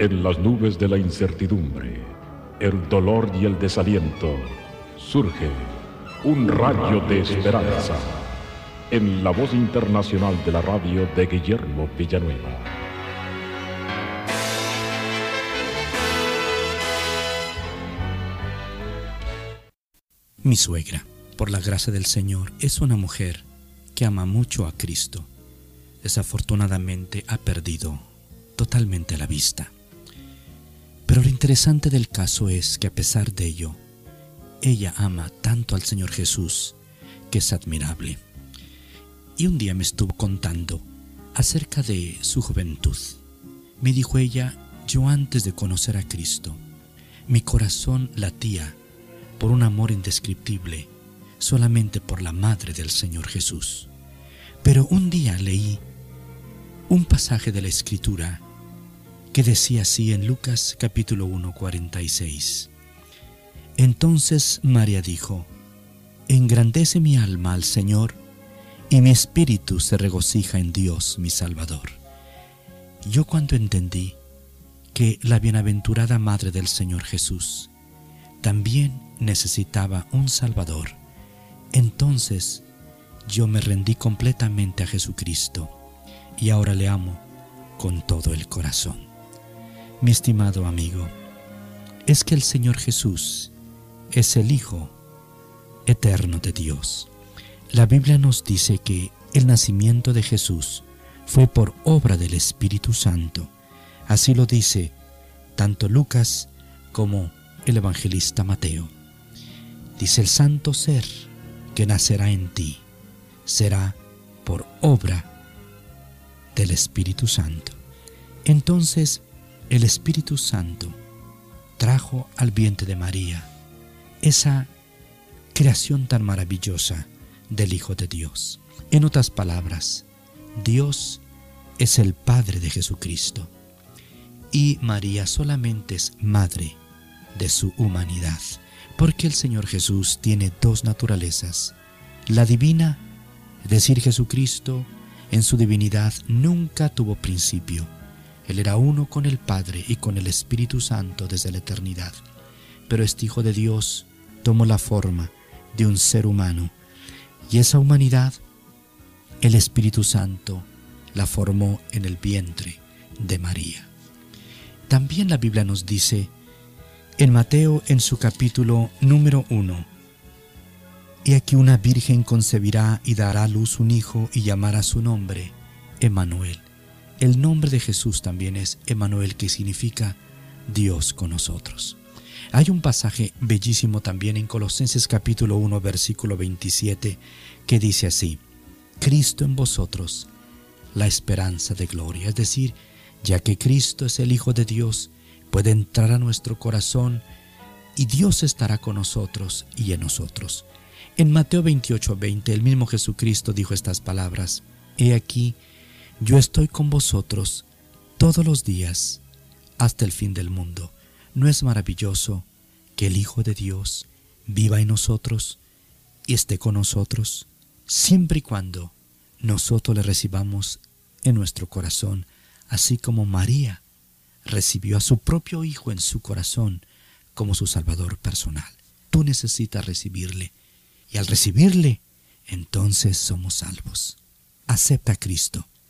En las nubes de la incertidumbre, el dolor y el desaliento, surge un rayo de esperanza en la voz internacional de la radio de Guillermo Villanueva. Mi suegra, por la gracia del Señor, es una mujer que ama mucho a Cristo. Desafortunadamente ha perdido totalmente la vista. Pero lo interesante del caso es que a pesar de ello, ella ama tanto al Señor Jesús que es admirable. Y un día me estuvo contando acerca de su juventud. Me dijo ella, yo antes de conocer a Cristo, mi corazón latía por un amor indescriptible, solamente por la Madre del Señor Jesús. Pero un día leí un pasaje de la Escritura que decía así en Lucas capítulo 1, 46. Entonces María dijo, Engrandece mi alma al Señor, y mi espíritu se regocija en Dios mi Salvador. Yo cuando entendí que la bienaventurada Madre del Señor Jesús también necesitaba un Salvador, entonces yo me rendí completamente a Jesucristo y ahora le amo con todo el corazón. Mi estimado amigo, es que el Señor Jesús es el Hijo eterno de Dios. La Biblia nos dice que el nacimiento de Jesús fue por obra del Espíritu Santo. Así lo dice tanto Lucas como el evangelista Mateo. Dice el santo ser que nacerá en ti será por obra del Espíritu Santo. Entonces el Espíritu Santo trajo al vientre de María esa creación tan maravillosa del Hijo de Dios. En otras palabras, Dios es el Padre de Jesucristo y María solamente es madre de su humanidad, porque el Señor Jesús tiene dos naturalezas, la divina, es decir, Jesucristo en su divinidad nunca tuvo principio, Él era uno con el Padre y con el Espíritu Santo desde la eternidad, pero este Hijo de Dios tomó la forma de un ser humano y esa humanidad, el Espíritu Santo la formó en el vientre de María. También la Biblia nos dice en Mateo en su capítulo número 1, y aquí una virgen concebirá y dará a luz un hijo y llamará su nombre Emanuel. El nombre de Jesús también es Emanuel, que significa Dios con nosotros. Hay un pasaje bellísimo también en Colosenses capítulo 1 versículo 27 que dice así, Cristo en vosotros, la esperanza de gloria, es decir, ya que Cristo es el Hijo de Dios, puede entrar a nuestro corazón y Dios estará con nosotros y en nosotros. En Mateo 28, 20, el mismo Jesucristo dijo estas palabras, He aquí, yo estoy con vosotros todos los días hasta el fin del mundo. ¿No es maravilloso que el Hijo de Dios viva en nosotros y esté con nosotros, siempre y cuando nosotros le recibamos en nuestro corazón, así como María recibió a su propio Hijo en su corazón como su Salvador personal? Tú necesitas recibirle y al recibirle, entonces somos salvos. Acepta a Cristo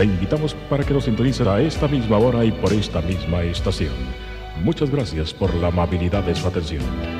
Le invitamos para que nos sintonice a esta misma hora y por esta misma estación. Muchas gracias por la amabilidad de su atención.